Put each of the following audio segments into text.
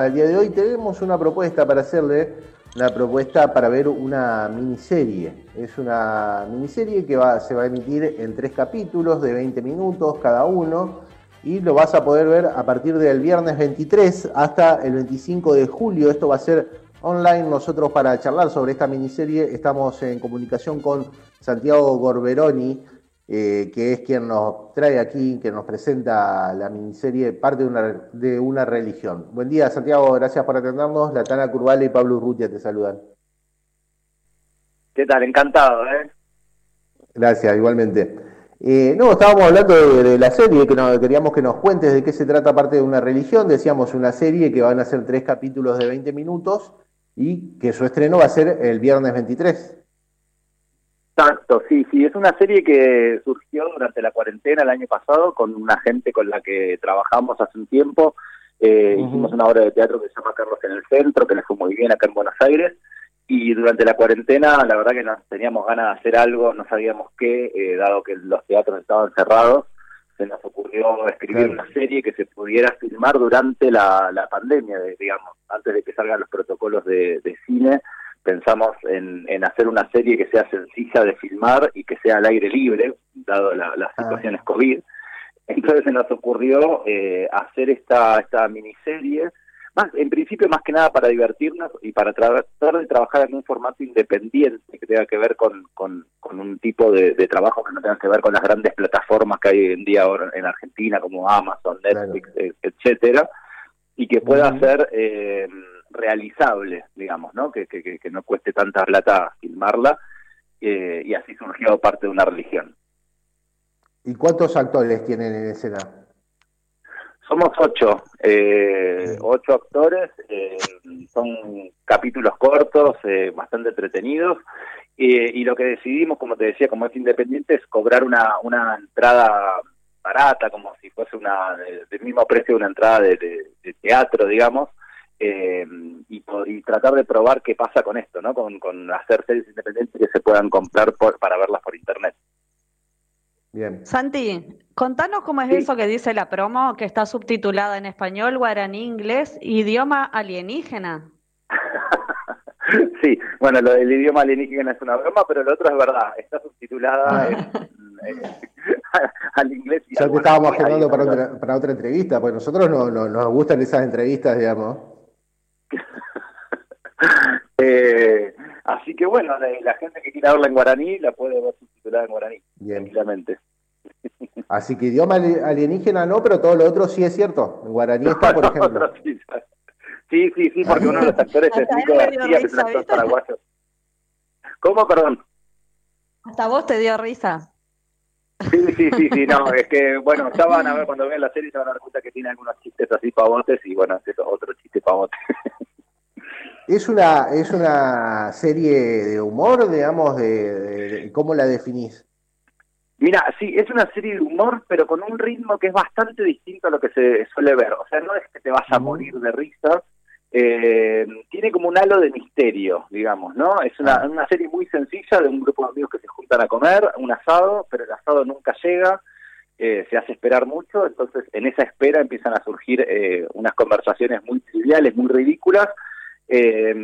del día de hoy tenemos una propuesta para hacerle, una propuesta para ver una miniserie. Es una miniserie que va, se va a emitir en tres capítulos de 20 minutos cada uno y lo vas a poder ver a partir del viernes 23 hasta el 25 de julio. Esto va a ser online. Nosotros para charlar sobre esta miniserie estamos en comunicación con Santiago Gorberoni, eh, que es quien nos trae aquí, que nos presenta la miniserie Parte de una, de una religión. Buen día, Santiago, gracias por atendernos. Latana Curvale y Pablo Urrutia te saludan. ¿Qué tal? Encantado, ¿eh? Gracias, igualmente. Eh, no, estábamos hablando de, la serie, que queríamos que nos cuentes de qué se trata parte de una religión. Decíamos una serie que van a ser tres capítulos de 20 minutos y que su estreno va a ser el viernes 23. Exacto, sí, sí, es una serie que surgió durante la cuarentena el año pasado con una gente con la que trabajamos hace un tiempo. Eh, hicimos una obra de teatro que se llama Carlos en el Centro, que le fue muy bien acá en Buenos Aires. Y durante la cuarentena, la verdad que nos teníamos ganas de hacer algo, no sabíamos qué, eh, dado que los teatros estaban cerrados, se nos ocurrió escribir una serie que se pudiera filmar durante la, la pandemia, digamos, antes de que salgan los protocolos de, de cine pensamos en, en, hacer una serie que sea sencilla de filmar y que sea al aire libre, dado las ah. situaciones COVID. Entonces se nos ocurrió eh, hacer esta, esta miniserie, más, en principio más que nada para divertirnos y para tratar de trabajar en un formato independiente que tenga que ver con, con, un tipo de, trabajo que no tenga que ver con las grandes plataformas que hay hoy en día ahora en Argentina como Amazon, Netflix, etcétera, y que pueda ser eh, realizable, digamos, ¿no? Que, que, que no cueste tanta plata filmarla eh, y así surgió parte de una religión. ¿Y cuántos actores tienen en escena? Somos ocho, eh, ocho actores, eh, son capítulos cortos, eh, bastante entretenidos, y lo que decidimos, como te decía, como es independiente, es cobrar una, una entrada barata, como si fuese una del mismo precio de una entrada de, de teatro, digamos, eh, y, tratar de probar qué pasa con esto, ¿no? Con, hacer series independientes que se puedan comprar para verlas por internet. Bien. Santi, contanos cómo es eso que dice la promo, que está subtitulada en español, guaraní, inglés, idioma alienígena. sí, bueno, lo del idioma alienígena es una broma, pero lo otro es verdad, está subtitulada ah. al inglés. ya te estábamos agendando para otra, para otra entrevista, porque nosotros no, nos gustan esas entrevistas, digamos. Eh, así que bueno, la, gente que quiera verla en guaraní la puede ver subtitulada en guaraní, Bien. tranquilamente. Así que idioma alienígena no, pero todo lo otro sí es cierto. En guaraní está, por ejemplo. Sí, sí, sí, porque uno de los actores es Nico García, que es un actor paraguayo. ¿Cómo, perdón? Hasta vos te dio risa. Sí, sí, sí, sí, no, es que, bueno, ya van a ver, cuando vean la serie se van a dar cuenta que tiene algunos chistes así pavotes y, bueno, es otro chiste pavote. ¿Es una, ¿Es una serie de humor, digamos, de, cómo la definís? Mira, sí, es una serie de humor, pero con un ritmo que es bastante distinto a lo que se suele ver. O sea, no es que te vas a morir de risa, eh, tiene como un halo de misterio, digamos, ¿no? Es una, ah. una serie muy sencilla de un grupo de amigos que se juntan a comer, un asado, pero el asado nunca llega, eh, se hace esperar mucho, entonces en esa espera empiezan a surgir eh, unas conversaciones muy triviales, muy ridículas, eh,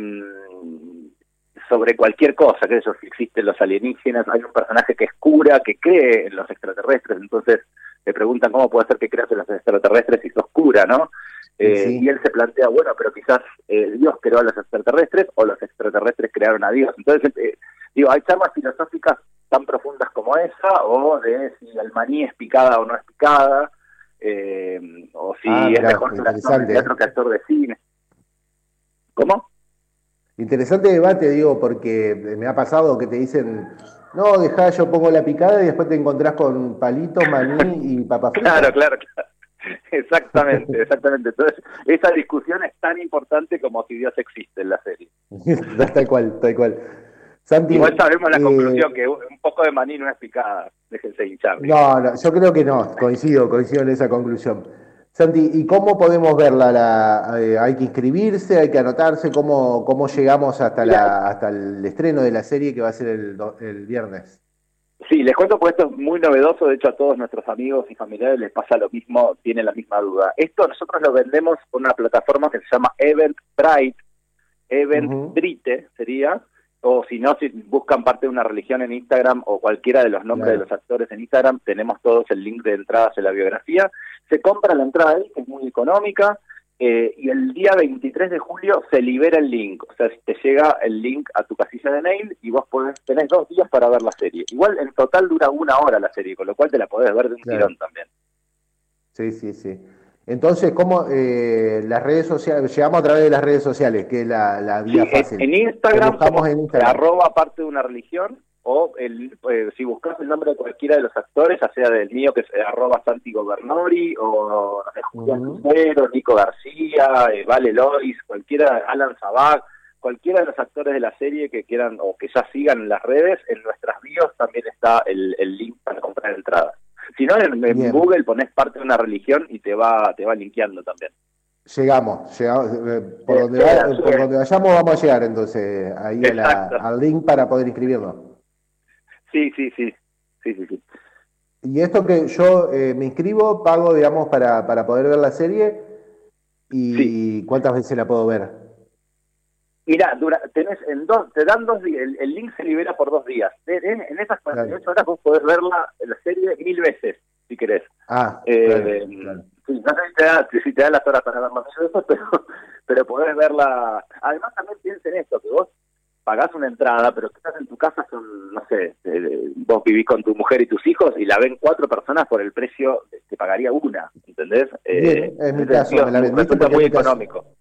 sobre cualquier cosa, que eso, si existen los alienígenas, hay un personaje que es cura, que cree en los extraterrestres, entonces le preguntan cómo puede ser que creas en los extraterrestres si sos cura, ¿no? Eh, y él se plantea, bueno, pero quizás eh, Dios creó a los extraterrestres o los extraterrestres crearon a Dios. Entonces, eh, digo, hay charlas filosóficas tan profundas como esa, o de si el maní es picada o no es picada, o si ah, es mejor actor de teatro que actor de cine. ¿Cómo? Interesante debate, digo, porque me ha pasado que te dicen, no, deja, yo pongo la picada y después te encontrás con palitos, maní y papas Claro, claro, claro. Exactamente, exactamente. Entonces, esa discusión es tan importante como si Dios existe en la serie. tal cual, tal cual. Igual sabemos la eh, conclusión, que un poco de maní no es picada, déjense hinchar. No, no, yo creo que no, coincido, coincido en esa conclusión. Santi, ¿y cómo podemos verla? La, eh, ¿Hay que inscribirse? ¿Hay que anotarse? ¿Cómo, cómo llegamos hasta, la, hasta el estreno de la serie que va a ser el, el viernes? Sí, les cuento porque esto es muy novedoso, de hecho a todos nuestros amigos y familiares les pasa lo mismo, tienen la misma duda. Esto nosotros lo vendemos por una plataforma que se llama Eventbrite, Eventbrite sería, o si no, si buscan parte de una religión en Instagram o cualquiera de los nombres de los actores en Instagram, tenemos todos el link de entradas en la biografía. Se compra la entrada ahí, que es muy económica, eh, y el día 23 de julio se libera el link, o sea, te llega el link a tu casilla de mail y vos podés, tenés dos días para ver la serie. Igual en total dura una hora la serie, con lo cual te la podés ver de un tirón también. Sí, sí, sí. Entonces, ¿cómo eh, las redes sociales, llegamos a través de las redes sociales, que es la, vía fácil? En Instagram, en Instagram, arroba parte de una religión, o el, eh, si buscas el nombre de cualquiera de los actores, ya sea del mío que es eh, arroba Santi Gobernori, o Julián uh Nico García, eh, Vale Lois, cualquiera, Alan Zabak, cualquiera de los actores de la serie que quieran o que ya sigan en las redes, en nuestras bios también está el, link para comprar entradas. Si no, en, Google pones parte de una religión y te va, te va linkeando también. Llegamos, por, donde, vayamos vamos a llegar entonces ahí al link para poder inscribirnos. Sí, sí, sí. Sí, sí, sí. Y esto que yo eh, me inscribo, pago, digamos, para, para poder ver la serie. ¿Y cuántas veces la puedo ver? Mira, tenés en dos, te dan dos días, el, link se libera por dos días. En, esas 48 horas vos podés verla, la serie mil veces, si querés. Ah, eh, no sé si te, da, si te da las horas para ver más de eso, pero, pero podés verla. Además, también piensen esto, que vos pagás una entrada, pero estás en tu casa son, no sé, eh, vos vivís con tu mujer y tus hijos y la ven cuatro personas por el precio que pagaría una, ¿entendés? Eh, es mi caso, me la muy económico.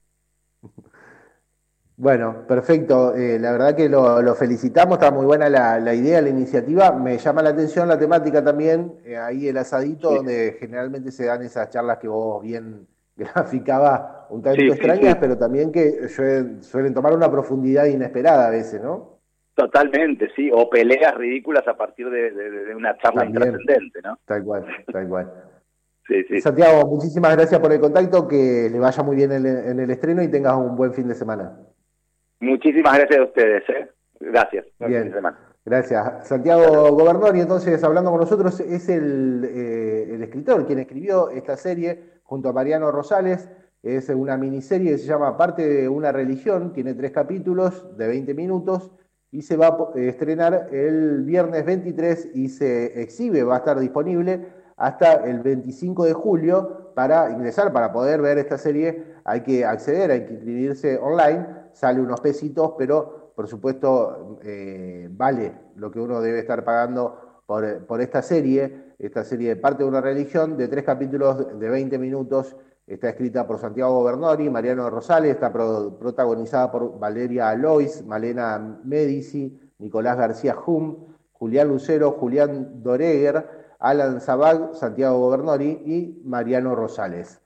Bueno, perfecto. Eh, la verdad que lo, felicitamos, está muy buena la, idea, la iniciativa. Me llama la atención la temática también, ahí el asadito, donde generalmente se dan esas charlas que vos bien graficaba un tanto extrañas, pero también que suelen, tomar una profundidad inesperada a veces, ¿no? Totalmente, sí, o peleas ridículas a partir de, una charla intrascendente, ¿no? Tal cual, tal cual. sí, sí. Santiago, muchísimas gracias por el contacto, que le vaya muy bien en, el estreno y tengas un buen fin de semana. Muchísimas gracias a ustedes, ¿eh? Gracias. Bien. Gracias. Santiago Gobernori, entonces, hablando con nosotros, es el, eh, el escritor quien escribió esta serie junto a Mariano Rosales. Es una miniserie que se llama Parte de una religión, tiene tres capítulos de 20 minutos y se va a estrenar el viernes 23 y se exhibe, va a estar disponible hasta el 25 de julio. Para ingresar, para poder ver esta serie, hay que acceder, hay que inscribirse online, sale unos pesitos, pero por supuesto eh, vale lo que uno debe estar pagando por, por esta serie esta serie de Parte de una religión, de tres capítulos de 20 minutos. Está escrita por Santiago Bernori, Mariano Rosales, está protagonizada por Valeria Alois, Malena Medici, Nicolás García Hum, Julián Lucero, Julián Doreger, Alan Zabag, Santiago Bernori y Mariano Rosales.